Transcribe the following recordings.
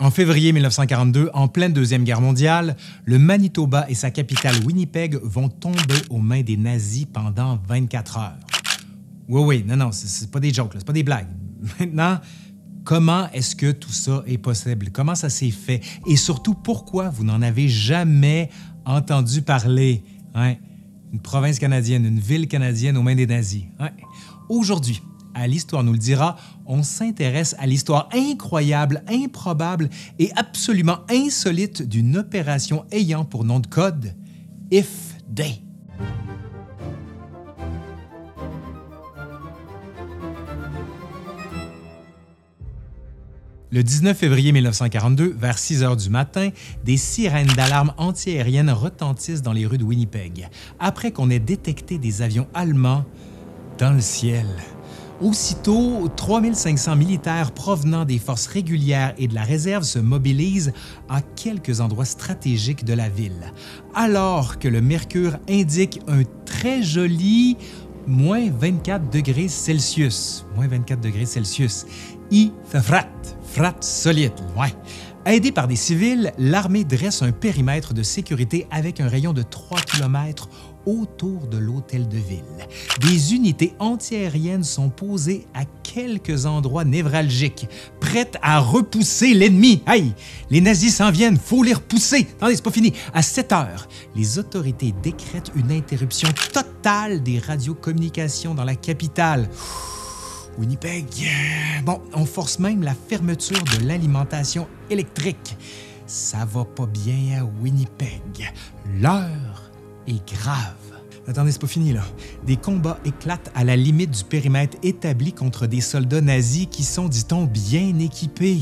En février 1942, en pleine Deuxième Guerre mondiale, le Manitoba et sa capitale Winnipeg vont tomber aux mains des nazis pendant 24 heures. Oui, oui, non, non, c'est pas des jokes, c'est pas des blagues. Maintenant, comment est-ce que tout ça est possible? Comment ça s'est fait? Et surtout, pourquoi vous n'en avez jamais entendu parler? Hein? Une province canadienne, une ville canadienne aux mains des nazis. Hein? Aujourd'hui, à l'Histoire nous le dira, on s'intéresse à l'histoire incroyable, improbable et absolument insolite d'une opération ayant pour nom de code If Day. Le 19 février 1942, vers 6 heures du matin, des sirènes d'alarme antiaérienne retentissent dans les rues de Winnipeg, après qu'on ait détecté des avions allemands dans le ciel. Aussitôt, 3500 militaires provenant des forces régulières et de la réserve se mobilisent à quelques endroits stratégiques de la ville, alors que le mercure indique un très joli moins 24 degrés Celsius. Moins 24 degrés Celsius. I frat, frat ouais. Aidé par des civils, l'armée dresse un périmètre de sécurité avec un rayon de 3 km autour de l'hôtel de ville. Des unités antiaériennes sont posées à quelques endroits névralgiques, prêtes à repousser l'ennemi. Aïe, les nazis s'en viennent, faut les repousser. Attendez, c'est pas fini. À 7 heures, les autorités décrètent une interruption totale des radiocommunications dans la capitale. Winnipeg. Bon, on force même la fermeture de l'alimentation électrique. Ça va pas bien à Winnipeg. L'heure grave. Attendez, c'est pas fini là. Des combats éclatent à la limite du périmètre établi contre des soldats nazis qui sont, dit-on, bien équipés.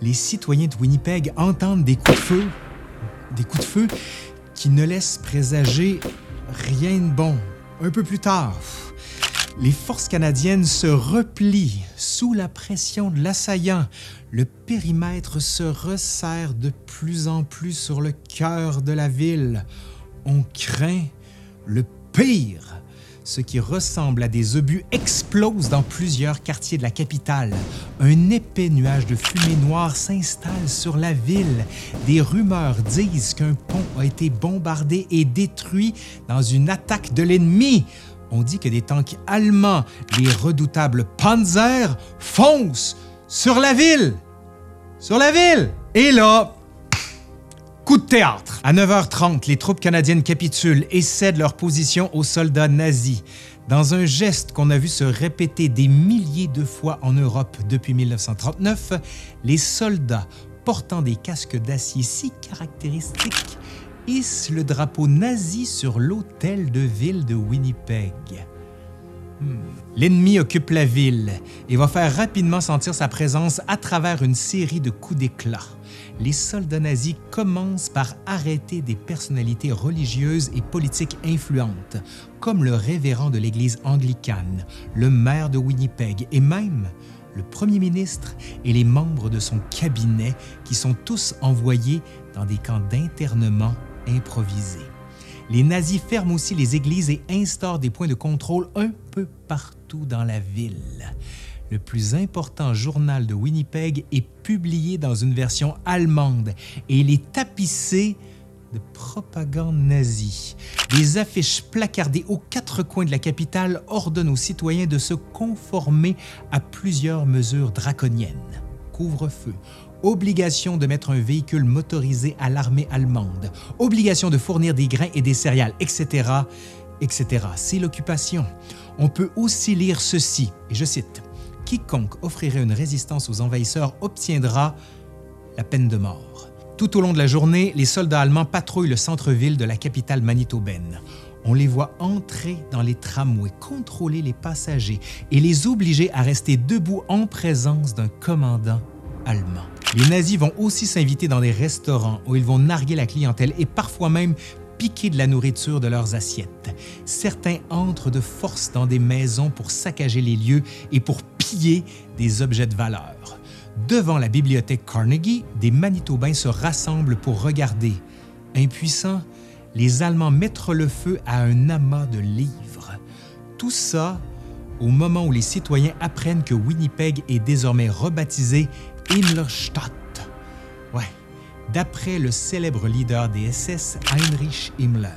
Les citoyens de Winnipeg entendent des coups de feu, des coups de feu qui ne laissent présager rien de bon. Un peu plus tard, les forces canadiennes se replient sous la pression de l'assaillant. Le périmètre se resserre de plus en plus sur le cœur de la ville on craint le pire. Ce qui ressemble à des obus explose dans plusieurs quartiers de la capitale. Un épais nuage de fumée noire s'installe sur la ville. Des rumeurs disent qu'un pont a été bombardé et détruit dans une attaque de l'ennemi. On dit que des tanks allemands, les redoutables Panzer, foncent sur la ville. Sur la ville! Et là, Coup de théâtre. À 9h30, les troupes canadiennes capitulent et cèdent leur position aux soldats nazis. Dans un geste qu'on a vu se répéter des milliers de fois en Europe depuis 1939, les soldats portant des casques d'acier si caractéristiques hissent le drapeau nazi sur l'hôtel de ville de Winnipeg. Hmm. L'ennemi occupe la ville et va faire rapidement sentir sa présence à travers une série de coups d'éclat les soldats nazis commencent par arrêter des personnalités religieuses et politiques influentes, comme le révérend de l'Église anglicane, le maire de Winnipeg et même le premier ministre et les membres de son cabinet qui sont tous envoyés dans des camps d'internement improvisés. Les nazis ferment aussi les églises et instaurent des points de contrôle un peu partout dans la ville le plus important journal de Winnipeg est publié dans une version allemande et il est tapissé de propagande nazie. Des affiches placardées aux quatre coins de la capitale ordonnent aux citoyens de se conformer à plusieurs mesures draconiennes. Couvre-feu, obligation de mettre un véhicule motorisé à l'armée allemande, obligation de fournir des grains et des céréales, etc., etc. C'est l'occupation. On peut aussi lire ceci, et je cite, quiconque offrirait une résistance aux envahisseurs obtiendra la peine de mort. Tout au long de la journée, les soldats allemands patrouillent le centre-ville de la capitale manitobaine. On les voit entrer dans les tramways, contrôler les passagers et les obliger à rester debout en présence d'un commandant Les nazis vont aussi s'inviter dans des restaurants où ils vont narguer la clientèle et parfois même piquer de la nourriture de leurs assiettes. Certains entrent de force dans des maisons pour saccager les lieux et pour piller des objets de valeur. Devant la bibliothèque Carnegie, des Manitobains se rassemblent pour regarder. Impuissants, les Allemands mettent le feu à un amas de livres. Tout ça au moment où les citoyens apprennent que Winnipeg est désormais rebaptisé Ingolstadt, d'après le célèbre leader des SS Heinrich Himmler.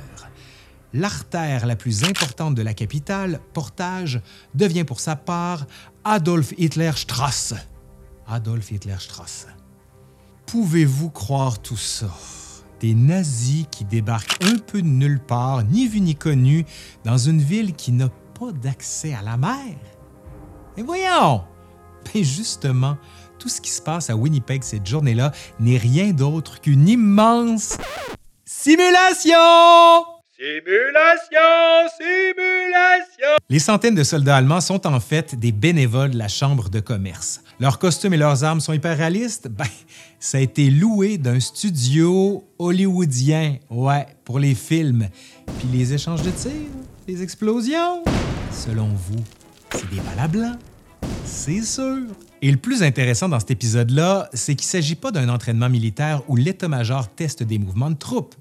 L'artère la plus importante de la capitale, Portage, devient pour sa part Adolf Hitler Strasse. Adolf Hitler Strasse. Pouvez-vous croire tout ça? Des nazis qui débarquent un peu de nulle part, ni vu ni connu, dans une ville qui n'a pas d'accès à la mer? Et voyons! Mais justement, tout ce qui se passe à Winnipeg cette journée-là n'est rien d'autre qu'une immense simulation! Simulation, simulation. Les centaines de soldats allemands sont en fait des bénévoles de la Chambre de commerce. Leurs costumes et leurs armes sont hyper réalistes? Ben, ça a été loué d'un studio hollywoodien, ouais, pour les films. Puis les échanges de tirs, les explosions, selon vous, c'est des balles? C'est sûr. Et le plus intéressant dans cet épisode-là, c'est qu'il ne s'agit pas d'un entraînement militaire où l'état-major teste des mouvements de troupes.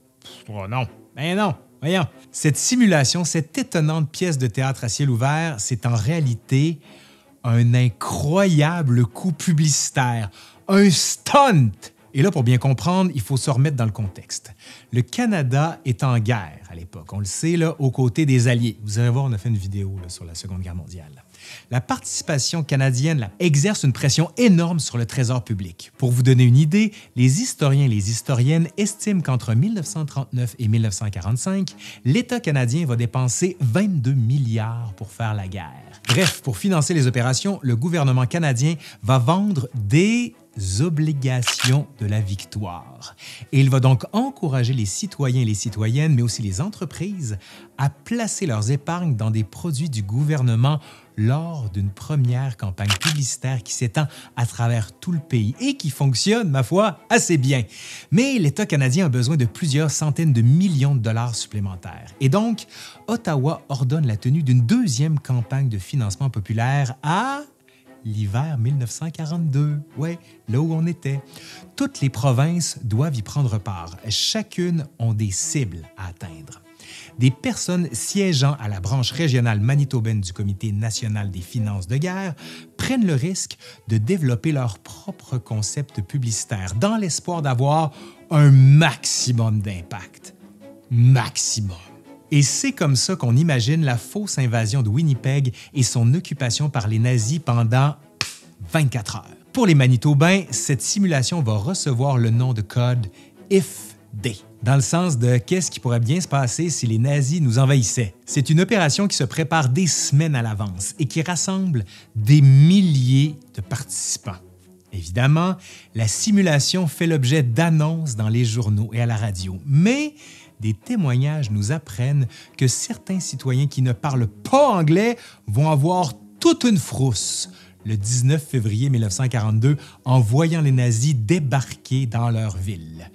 Oh non, ben non. Voyons, cette simulation, cette étonnante pièce de théâtre à ciel ouvert, c'est en réalité un incroyable coup publicitaire, un stunt. Et là, pour bien comprendre, il faut se remettre dans le contexte. Le Canada est en guerre à l'époque, on le sait, là, aux côtés des Alliés. Vous allez voir, on a fait une vidéo sur la Seconde Guerre mondiale la participation canadienne exerce une pression énorme sur le trésor public. Pour vous donner une idée, les historiens et les historiennes estiment qu'entre 1939 et 1945, l'État canadien va dépenser 22 milliards pour faire la guerre. Bref, pour financer les opérations, le gouvernement canadien va vendre des obligations de la victoire. Il va donc encourager les citoyens et les citoyennes, mais aussi les entreprises, à placer leurs épargnes dans des produits du gouvernement lors d'une première campagne publicitaire qui s'étend à travers tout le pays et qui fonctionne, ma foi, assez bien. Mais l'État canadien a besoin de plusieurs centaines de millions de dollars supplémentaires. Et donc, Ottawa ordonne la tenue d'une deuxième campagne de financement populaire à l'hiver 1942. Ouais, là où on était. Toutes les provinces doivent y prendre part. Chacune ont des cibles à atteindre des personnes siégeant à la branche régionale manitobaine du Comité national des finances de guerre prennent le risque de développer leur propre concept publicitaire dans l'espoir d'avoir un maximum d'impact. Maximum. Et c'est comme ça qu'on imagine la fausse invasion de Winnipeg et son occupation par les nazis pendant 24 heures. Pour les Manitobains, cette simulation va recevoir le nom de code Dans le sens de qu'est-ce qui pourrait bien se passer si les nazis nous envahissaient. C'est une opération qui se prépare des semaines à l'avance et qui rassemble des milliers de participants. Évidemment, la simulation fait l'objet d'annonces dans les journaux et à la radio, mais des témoignages nous apprennent que certains citoyens qui ne parlent pas anglais vont avoir toute une frousse le 19 février 1942 en voyant les nazis débarquer dans leur ville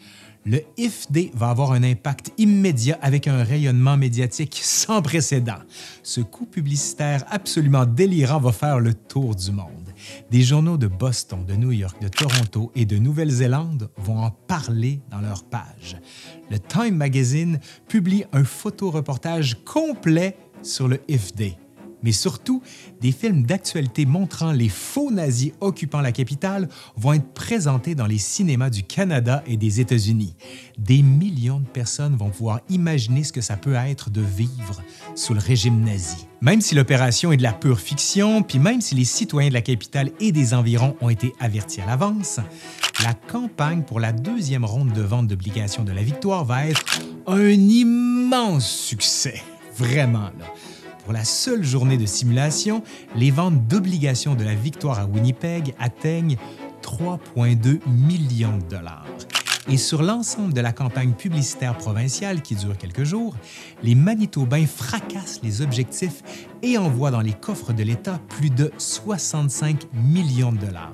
le IFD va avoir un impact immédiat avec un rayonnement médiatique sans précédent. Ce coup publicitaire absolument délirant va faire le tour du monde. Des journaux de Boston, de New York, de Toronto et de Nouvelle-Zélande vont en parler dans leurs pages. Le Time Magazine publie un photoreportage complet sur le IFD mais surtout, des films d'actualité montrant les faux nazis occupant la capitale vont être présentés dans les cinémas du Canada et des États-Unis. Des millions de personnes vont pouvoir imaginer ce que ça peut être de vivre sous le régime nazi. Même si l'opération est de la pure fiction, puis même si les citoyens de la capitale et des environs ont été avertis à l'avance, la campagne pour la deuxième ronde de vente d'obligations de la victoire va être un immense succès. Vraiment, là. Pour la seule journée de simulation, les ventes d'obligations de la victoire à Winnipeg atteignent 3,2 millions de dollars. Et sur l'ensemble de la campagne publicitaire provinciale qui dure quelques jours, les Manitobains fracassent les objectifs et envoient dans les coffres de l'État plus de 65 millions de dollars.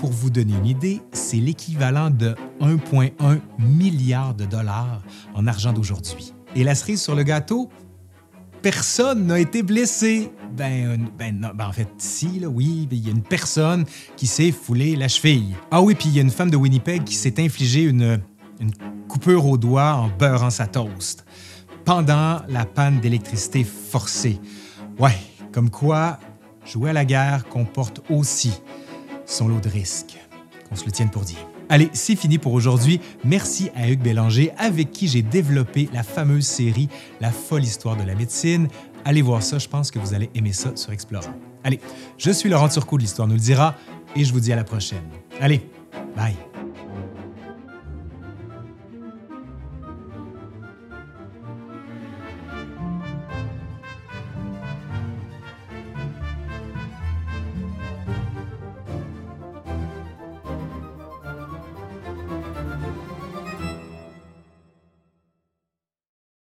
Pour vous donner une idée, c'est l'équivalent de 1,1 milliard de dollars en argent d'aujourd'hui. Et la cerise sur le gâteau, personne n'a été blessé. Ben, ben, non, ben en fait, si, là, oui, il y a une personne qui s'est foulé la cheville. Ah oui, puis il y a une femme de Winnipeg qui s'est infligée une, une coupure au doigt en beurrant sa toast pendant la panne d'électricité forcée. Ouais, comme quoi, jouer à la guerre comporte aussi son lot de risques. Qu'on se le tienne pour dire. Allez, c'est fini pour aujourd'hui. Merci à Hugues Bélanger, avec qui j'ai développé la fameuse série La folle histoire de la médecine. Allez voir ça, je pense que vous allez aimer ça sur Explorant. Allez, je suis Laurent Turcot de l'Histoire nous le dira, et je vous dis à la prochaine. Allez, bye!